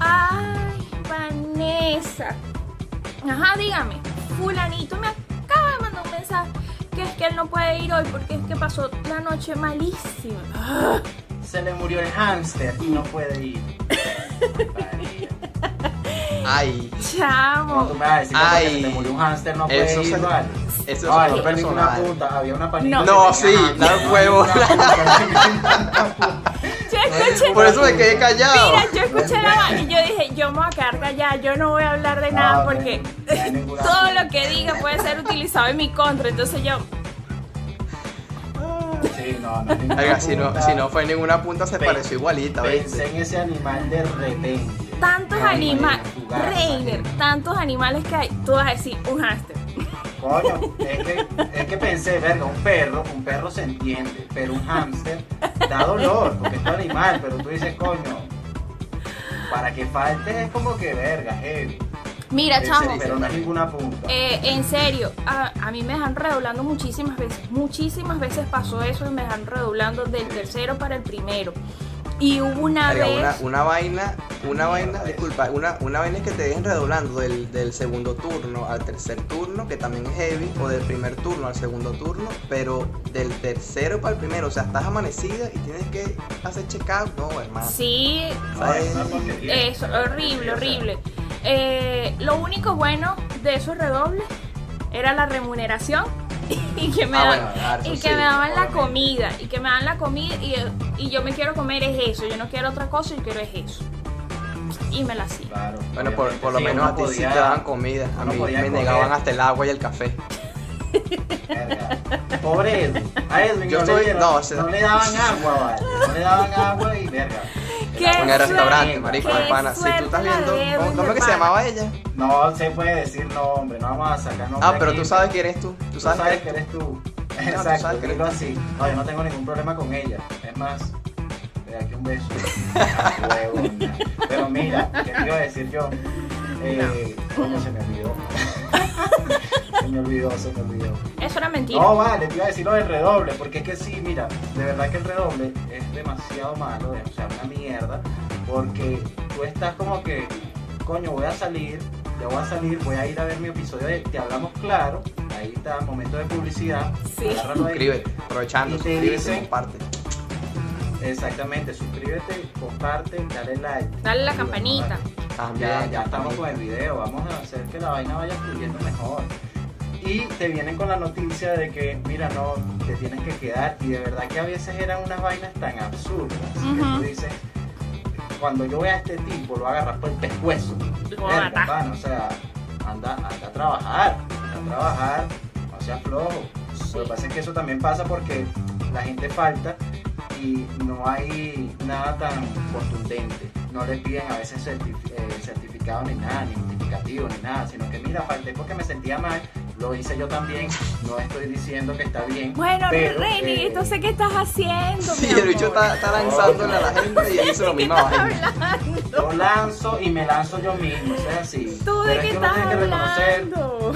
ay, Vanessa, ajá, dígame, fulanito me acaba de mandar un mensaje que es que él no puede ir hoy porque es que pasó la noche malísima. Se le murió el hámster y no puede ir. Ay. No, Chamo. tú me vas a decir que Ay. se te murió un hámster no puede Eso ir, se- vale. eso Ay, es perdí una punta, había una panita. No. que sí, da huevo. Escuché, Por eso me quedé callado. Mira, yo escuché la vaina y yo dije, yo me voy a quedar callada, yo no voy a hablar de nada No, porque todo lo que diga puede ser utilizado en mi contra. Entonces yo, Sí, no, no Oiga, si no, si no fue ninguna punta, se Pe- pareció igualita, Pensé ¿viste? en ese animal de repente. Tantos animales, Reiner, tantos animales que hay, tú vas a decir un hámster. Coño, es que, es que pensé, verga, un perro, un perro se entiende, pero un hámster da dolor, porque es tu animal, pero tú dices, coño, para que falte es como que verga, heavy. Mira, chamo, pero no es ninguna punta. eh, en serio, a, a mí me dejan redoblando muchísimas veces. Muchísimas veces pasó eso y me dejan redoblando del tercero para el primero. Y hubo una Oiga, una, vez. una vaina, una vaina, disculpa, una, una vaina es que te dejen redoblando del, del segundo turno al tercer turno, que también es heavy, o del primer turno al segundo turno, pero del tercero para el primero, o sea, estás amanecida y tienes que hacer check-out, no, hermano. Sí. Es horrible, horrible. Eh, lo único bueno de esos redobles era la remuneración y que me, Ah, bueno, claro, y que sí, me daban la comida y que me dan la comida y, y yo me quiero comer es eso, yo no quiero otra cosa, yo quiero es eso. Y me la hacía. Claro, Bueno, por, por lo sí, menos a ti sí te daban comida, a mí me coger. negaban hasta el agua y el café. Verga. Pobre Edwin. A Edwin Yo no, le no, o sea- no le daban agua, vale. No le daban agua y verga. ¿Qué El agua En el restaurante, marico, de pana. Si tú estás viendo, ¿cómo, es que se llamaba ella? No se puede decir nombre, no vamos a sacar nombre. Ah, pero aquí. tú sabes quién eres tú. Tú Tú sabes, sabes, que que eres tú. Exacto, dilo tú. así. No, yo no tengo ningún problema con ella. Es más, da aquí un beso. Pero mira, ¿qué te iba a decir yo? Eh, coño, se me olvidó. Me olvidó, se me olvidó. Eso era mentira. No, vale, te iba a decir lo del redoble, porque es que sí, mira, de verdad que el redoble es demasiado malo, o sea, una mierda, porque tú estás como que, coño, voy a salir, ya voy a salir, voy a ir a ver mi episodio de Te Hablamos Claro, ahí está, momento de publicidad, Sí. Suscríbete, aprovechando, Y te suscríbete, dicen- comparte. Exactamente, suscríbete, comparte, dale like. Dale la bueno, campanita. También, Ya, ya estamos con el video, vamos a hacer que la vaina vaya fluyendo mejor. Y te vienen con la noticia de que, mira, no, te tienes que quedar. Y de verdad que a veces eran unas vainas tan absurdas. que tú dices, cuando yo vea a este tipo, lo voy a agarrar por el pescuezo. Lo Verga, o sea, anda, anda a trabajar, anda a trabajar, no seas flojo. Lo que pasa es que eso también pasa porque la gente falta y no hay nada tan contundente. No les piden a veces eh, certificado ni nada, ni justificativo ni nada, sino que mira, falté porque me sentía mal, lo hice yo también, no estoy diciendo que está bien. Bueno, Reni, eh, entonces, ¿qué estás haciendo? Sí, mi el bicho está, está lanzándole a la gente y él hizo lo mismo. Yo lanzo y me lanzo yo mismo, o sea, así. ¿Tú de qué estás tiene que reconocer hablando?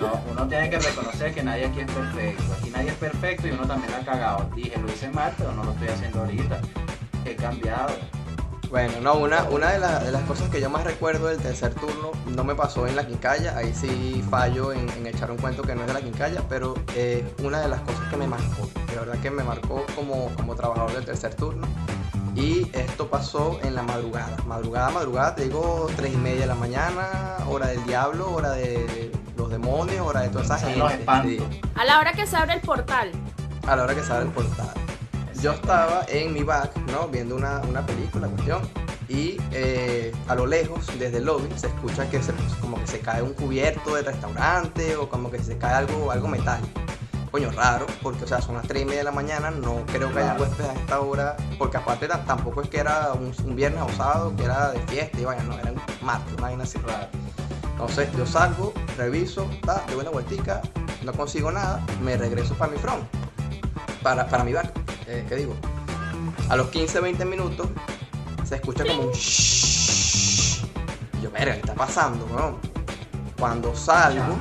No, uno tiene que reconocer que nadie aquí es perfecto. Aquí nadie es perfecto y uno también la ha cagado. Dije, lo hice mal, pero no lo estoy haciendo ahorita. He cambiado. Bueno, no, una, una de, la- de las cosas que yo más recuerdo del tercer turno no me pasó en la quincalla, ahí sí fallo en, en echar un cuento que no es de la quincalla, pero eh, una de las cosas que me marcó, de verdad que me marcó como, como trabajador del tercer turno. Y esto pasó en la madrugada, madrugada, madrugada, te digo tres y media de la mañana, hora del diablo, hora de los demonios, hora de toda esa gente. sí. A la hora que se abre el portal. a la hora que se abre el portal. Yo estaba en mi back, ¿no? Viendo una, una película, cuestión. Y eh, a lo lejos, desde el lobby, se escucha que se, como que se cae un cubierto del restaurante o como que se cae algo, algo metálico. Coño, raro, porque o sea, son las 3 y media de la mañana, no creo que haya huéspedes a esta hora, porque aparte ta- tampoco es que era un, un viernes o sábado, que era de fiesta y vaya, no, era un martes, una vaina así. Claro. Entonces yo salgo, reviso, ta, doy una vueltica, no consigo nada, me regreso para mi front, para, para mi back. Eh, ¿Qué digo? A los 15, 20 minutos se escucha como un shhh. Y yo, verga, ¿qué está pasando, weón? Cuando salgo,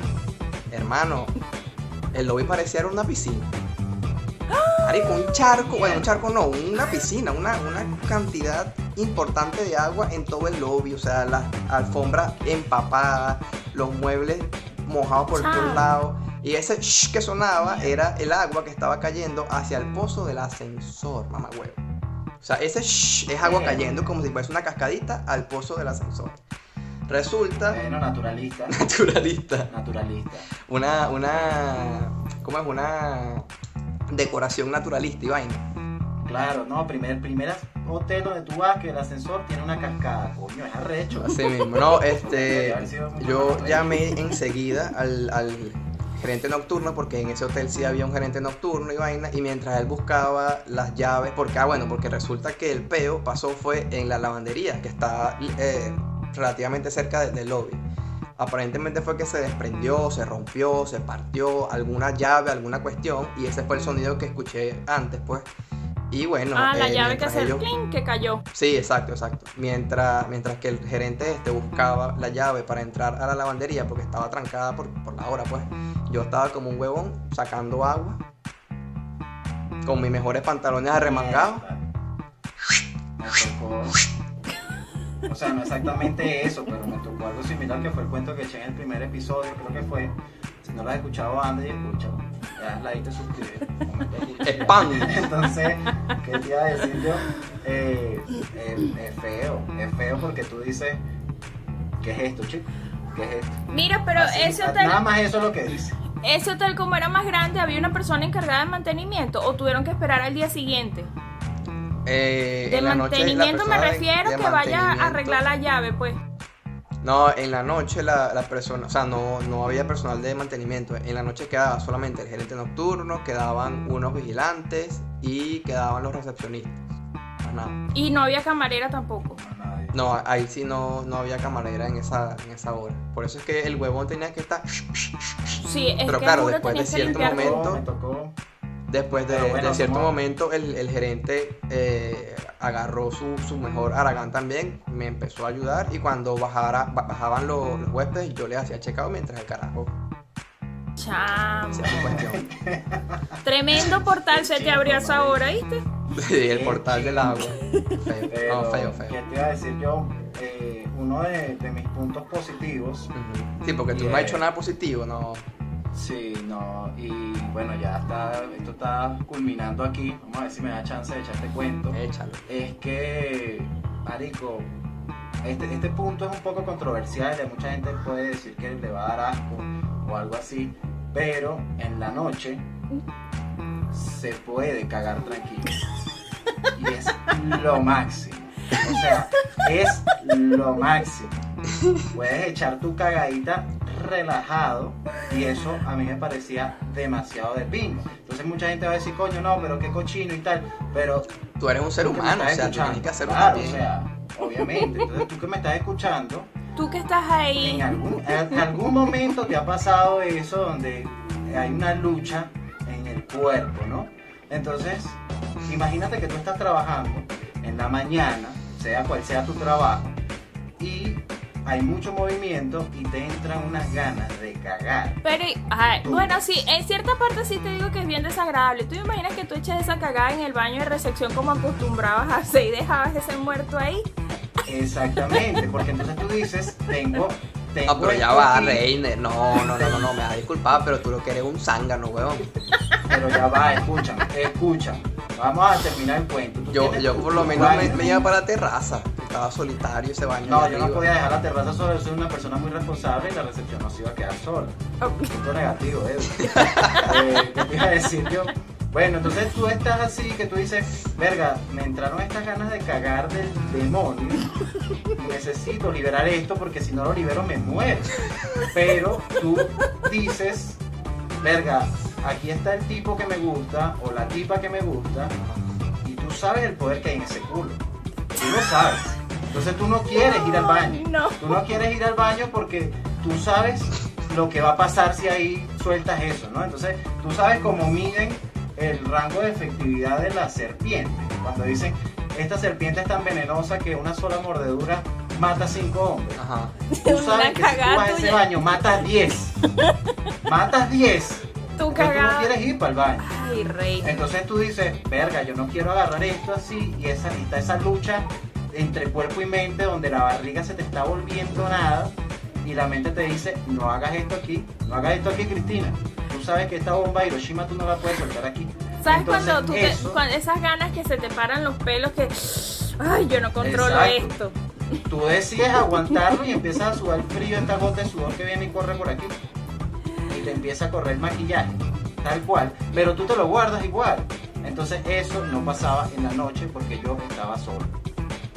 hermano, el lobby parecía era una piscina. Marico, un charco, bueno, un charco no, una piscina, una, una cantidad importante de agua en todo el lobby, o sea, las alfombras empapadas, los muebles mojados por todos lados. Y ese shh que sonaba era el agua que estaba cayendo hacia el pozo del ascensor, mamá huevo. O sea, ese shh es agua cayendo como si fuese una cascadita al pozo del ascensor. Resulta, Bueno, naturalista. naturalista, Naturalista. una, una, ¿cómo es? Una decoración naturalista y vaina. Claro, no, primer, primer hotel donde tú vas que el ascensor tiene una cascada. Coño, es arrecho. Así mismo. No, este, yo llamé enseguida al, al gerente nocturno porque en ese hotel sí había un gerente nocturno y vaina y mientras él buscaba las llaves, porque, ah, bueno, porque resulta que el peo pasó fue en la lavandería que está eh, relativamente cerca de- del lobby. Aparentemente fue que se desprendió, se rompió, se partió alguna llave, alguna cuestión y ese fue el sonido que escuché antes, pues. Y bueno, ah, la eh, llave que hace el ellos- clink que cayó. Sí, exacto, exacto. Mientras, mientras que el gerente este buscaba la llave para entrar a la lavandería porque estaba trancada por, por la hora, pues yo estaba como un huevón sacando agua con mis mejores pantalones arremangados. Me tocó. O sea, no exactamente eso, pero me tocó algo similar que fue el cuento que eché en el primer episodio, creo que fue. Si no lo has escuchado, anda y escúchalo. Le das like y te suscribes. Spam. Entonces, ¿qué te iba a decir yo? Eh, eh, es feo, es feo porque tú dices, ¿qué es esto, chico? ¿Qué es esto? Mira, pero Así, ese hotel, Nada más eso es lo que dice. ese hotel como era más grande, había una persona encargada de mantenimiento o tuvieron que esperar al día siguiente. Eh, De en la noche, la mantenimiento me de- refiero de que vaya a arreglar la llave, pues. No, en la noche la, la persona, o sea, no, no había personal de mantenimiento. En la noche quedaba solamente el gerente nocturno, quedaban unos vigilantes y quedaban los recepcionistas. Más nada. Y no había camarera tampoco. No, ahí sí no, no había camarera en esa, en esa hora. Por eso es que el huevón tenía que estar. Sí, es Pero que claro, después de cierto momento- todo. Me tocó. Después de, Pero bueno, de cierto momento, el, el gerente eh, agarró su, su mejor Aragán también, me empezó a ayudar. Y cuando bajara, ba- bajaban los, los huéspedes, yo les hacía checado mientras el carajo Chamo. Tremendo portal se te abrió a esa hora, ¿viste? Sí, el portal del agua. Feo, Pero, no, feo, ¿qué feo. te iba a decir yo? Eh, uno de, de mis puntos positivos. Sí, porque tú no has hecho nada positivo, no. Sí, no, y bueno, ya está, esto está culminando aquí, vamos a ver si me da chance de echarte cuento, Échalo. es que, marico, este, este punto es un poco controversial, y mucha gente puede decir que le va a dar asco o algo así, pero en la noche se puede cagar tranquilo. Y es lo máximo. O sea, es lo máximo. Puedes echar tu cagadita relajado y eso a mí me parecía demasiado de pingo. Entonces mucha gente va a decir, coño, no, pero qué cochino y tal. Pero Tú eres un ser humano, o sea, tú escuchando, tienes que hacerlo claro, o sea, obviamente. Entonces tú que me estás escuchando, Tú que estás ahí. en algún, en algún momento te ha pasado eso donde hay una lucha en el cuerpo, ¿no? Entonces, imagínate que tú estás trabajando en la mañana, sea cual sea tu trabajo, y hay mucho movimiento y te entran unas ganas de cagar. Pero, ay, bueno, sí, en cierta parte sí te digo que es bien desagradable. ¿Tú imaginas que tú echas esa cagada en el baño de recepción como acostumbrabas a hacer y dejabas ese muerto ahí? Exactamente, porque entonces tú dices, tengo... tengo No, pero ya va, Reiner. No, no, no, no, no, me vas a disculpar, pero tú lo que eres un zángano, weón. Pero ya va, escúchame, escúchame. Vamos a terminar el cuento. Tú Yo, yo tu- por lo menos me, iba para la terraza. Estaba solitario ese baño. No, yo no podía dejar la terraza sola, yo soy una persona muy responsable y la recepción no se iba a quedar sola. Punto negativo, Edu. eh, ¿Qué te iba a decir yo? Bueno, entonces tú estás así que tú dices, verga, me entraron estas ganas de cagar del demonio y necesito liberar esto porque si no lo libero me muero. Pero tú dices, verga, aquí está el tipo que me gusta o la tipa que me gusta y tú sabes el poder que hay en ese culo. Tú lo sabes. Entonces tú no quieres ir al baño. No. Tú no quieres ir al baño porque tú sabes lo que va a pasar si ahí sueltas eso, ¿no? Entonces tú sabes cómo miden el rango de efectividad de la serpiente. Cuando dicen, esta serpiente es tan venenosa que una sola mordedura mata cinco hombres. Ajá. Tú Una sabes que si tú vas a ese baño, matas 10. matas 10. Tú Entonces tú no quieres ir para el baño. Ay, rey. Entonces tú dices, verga, yo no quiero agarrar esto así y esa, está esa lucha entre cuerpo y mente donde la barriga se te está volviendo nada y la mente te dice, no hagas esto aquí, no hagas esto aquí, Cristina. Tú sabes que esta bomba de Hiroshima tú no la puedes soltar aquí. ¿Sabes Entonces, cuando tú te, eso, cuando esas ganas que se te paran los pelos que ay, yo no controlo Exacto. esto? Tú decides aguantarlo y empiezas a sudar frío esta gota de sudor que viene y corre por aquí. Y te empieza a correr maquillaje, tal cual. Pero tú te lo guardas igual. Entonces eso no pasaba en la noche porque yo estaba solo.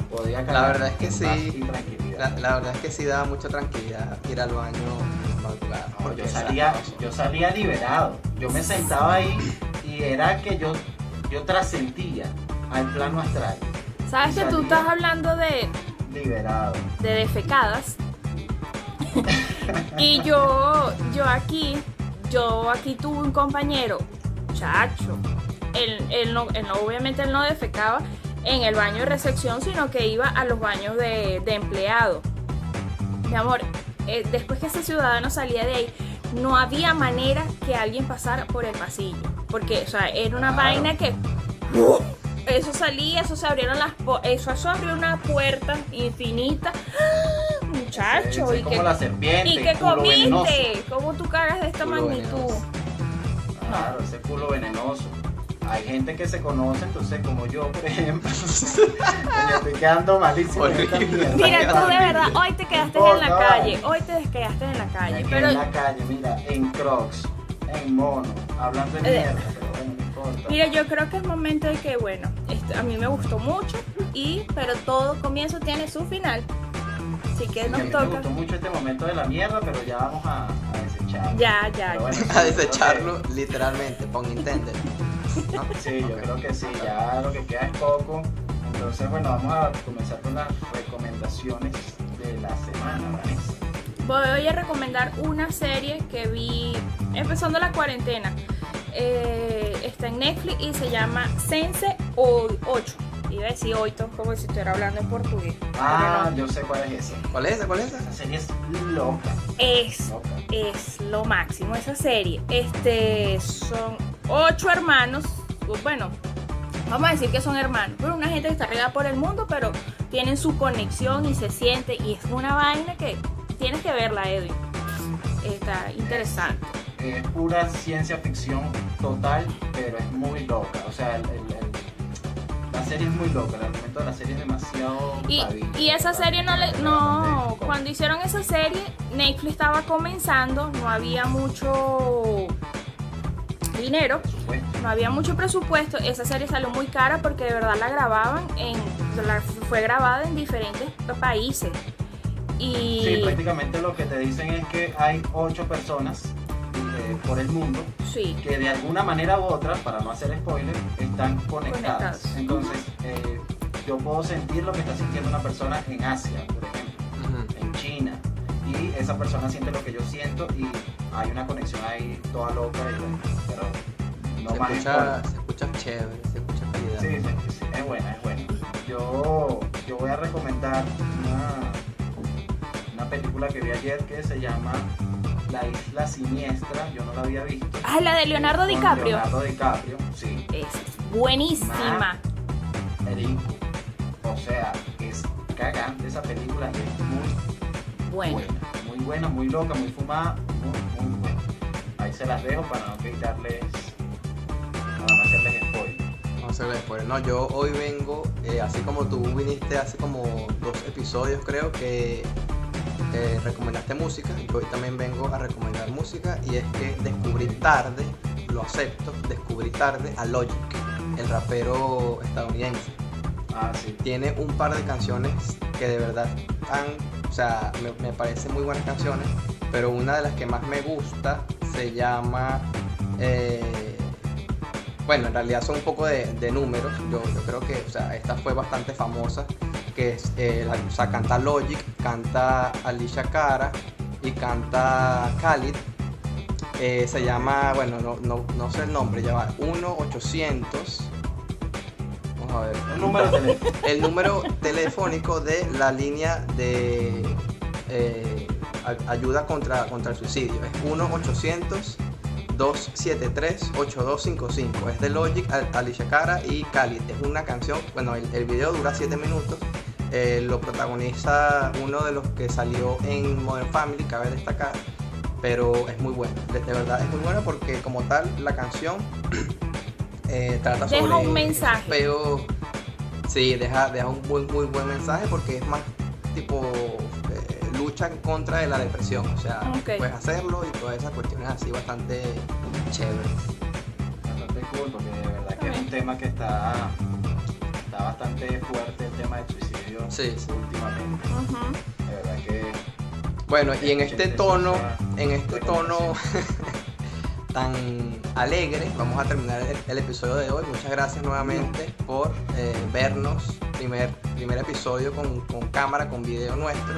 Podía cagar verdad es que sí. La, la verdad es que sí daba mucha tranquilidad ir al baño. No, porque yo salía, yo salía liberado. Yo me sentaba ahí y era que yo, yo trascendía al plano astral. ¿Sabes que tú estás hablando de, Liberado. de defecadas? y yo, yo aquí, yo aquí tuve un compañero, chacho. Él, él no, él no- obviamente él no defecaba en el baño de recepción, sino que iba a los baños de, de empleado. Mi amor, eh, después que ese ciudadano salía de ahí, no había manera que alguien pasara por el pasillo. Porque, o sea, era una Claro. vaina que. Eso salía, eso se abrieron las. Eso, eso abrió una puerta infinita. ¡Ah! Muchacho, Es y como que, la serpiente. ¿y venenoso. comiste? ¿Cómo tú cagas de esta Culo magnitud? venenoso. Claro, ese culo venenoso. Hay gente que se conoce, entonces como yo, por ejemplo, me estoy quedando malísimo. Mira, tú de Horrible. verdad, hoy te quedaste No en la calle. Hoy te quedaste en la calle. Pero en la calle, mira, en crocs, en mono, hablando de Eh. mierda, Mira, yo creo que es momento de que, bueno, este, a mí me gustó mucho, y pero todo comienzo tiene su final. Así que Y a nos mí me toca. gustó mucho este momento de la mierda, pero ya vamos a, a desecharlo. Ya, ya, bueno, sí, A desecharlo literalmente, pon Nintendo. ¿no? Sí, yo creo que sí, ya lo que queda es poco. Entonces, bueno, vamos a comenzar con las recomendaciones de la semana, Vanessa. Voy a recomendar una serie que vi empezando la cuarentena. Eh, está en Netflix y se llama Sense 8. Iba a decir 8 como si estuviera hablando en portugués. Ah, no. yo sé cuál es esa. ¿Cuál es esa? ¿Cuál es esa? Esa serie es loca, Es loca. es lo máximo esa serie. Este son ocho hermanos. Bueno, vamos a decir que son hermanos, pero una gente que está regada por el mundo, pero tienen su conexión y se siente. Y es una vaina que tienes que verla, Edwin. Está interesante. Es pura ciencia ficción total, pero es muy loca. O sea, el- el- el- la serie es muy loca, el argumento de la serie es demasiado... Y, y esa serie no le. No, cuando hicieron esa serie, Netflix estaba comenzando, no había mucho dinero. No había mucho presupuesto, esa serie salió muy cara porque de verdad la grababan en, la- fue grabada en diferentes países. Y Sí, prácticamente lo que te dicen es que hay ocho personas eh, por el mundo sí, que de alguna manera u otra, para no hacer spoiler, están conectadas. Conectadas. Entonces, eh, yo puedo sentir lo que está sintiendo una persona en Asia, por ejemplo, en China, y esa persona siente lo que yo siento y hay una conexión ahí toda loca, y pero no se, más escucha, se escucha chévere, se escucha calidad. Sí, sí, sí, es buena, es buena. Yo, yo voy a recomendar una, una película que vi ayer que se llama La Isla Siniestra. Yo no la había visto. Ah, la de Leonardo DiCaprio. Leonardo DiCaprio, sí. es buenísima. O sea, es cagante esa película y es muy Bueno, buena. Muy buena, muy loca, muy fumada, muy, muy buena. Ahí se las dejo para no quitarles, para no hacerles spoiler. Vamos a hacerle spoiler. No, yo hoy vengo, eh, así como tú viniste hace como dos episodios, creo que eh, recomendaste música. Yo hoy también vengo a recomendar música y es que descubrí tarde, lo acepto, descubrí tarde a Logic, el rapero estadounidense. Ah, sí. Tiene un par de canciones que de verdad han, o sea, me, me parecen muy buenas canciones, pero una de las que más me gusta se llama, eh, bueno, en realidad son un poco de, de números, yo, yo creo que, o sea, esta fue bastante famosa, que es, eh, la- o sea, canta Logic, canta Alicia Cara y canta Khalid. Eh, se llama, bueno, no, no, no sé el nombre, ya va, 1-800. Vamos a ver. Número. El número telefónico de la línea de eh, ayuda contra, contra el suicidio. Es 1-800-273-8255. Es de Logic, Al- Alicia Cara y Khalid. Es una canción, bueno, el, el video dura 7 minutos. Eh, lo protagoniza uno de los que salió en Modern Family, cabe destacar. Pero es muy bueno, de, de verdad es muy bueno porque como tal la canción eh, trata Deja sobre un mensaje. Pero sí, deja, deja un muy, muy buen mensaje porque es más tipo eh, lucha en contra de la depresión. O sea, puedes hacerlo y todas esas cuestiones así bastante chéveres. Bastante cool porque de verdad que es un tema que está, está bastante fuerte el tema del suicidio Sí, sí. últimamente. Verdad que Bueno, y en este tono, en este tono tan alegre, vamos a terminar el, el episodio de hoy. Muchas gracias nuevamente por eh, vernos. Primer, primer episodio con, con cámara, con video nuestro.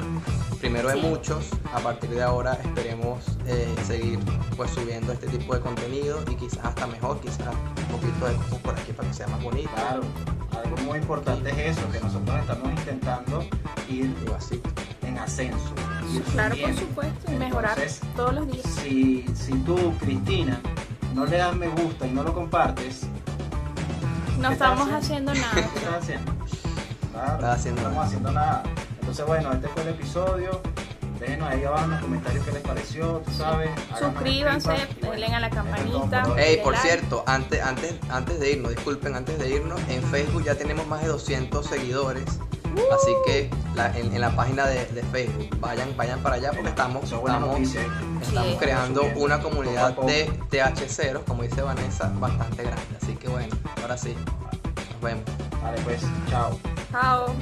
Primero de muchos. A partir de ahora esperemos eh, seguir pues subiendo este tipo de contenido y quizás hasta mejor, quizás un poquito de cosas por aquí para que sea más bonito. Claro, algo muy importante es eso, que nosotros estamos intentando ir Y así. En ascenso. ir Claro, por supuesto, y mejorar Entonces, todos los días. Si, si tú, Cristina, no le das me gusta y no lo compartes, No ¿qué estás estamos haciendo? haciendo ¿qué nada. estás haciendo? Claro, Estás haciendo no nada. estamos haciendo nada. Entonces, bueno, este fue el episodio. Déjenos ahí abajo en los comentarios qué les pareció, tú sabes. Suscríbanse, y bueno, denle a la campanita. por hoy. Ey, de por like. cierto, antes, antes, antes de irnos, disculpen, antes de irnos, en Facebook ya tenemos más de 200 seguidores. Así que la- en, en la página de, de Facebook, vayan, vayan para allá porque estamos, estamos, estamos creando una comunidad de TH0, como dice Vanessa, bastante grande. Así que bueno, ahora sí, nos vemos. Vale, pues, chao. Chao.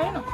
Bueno.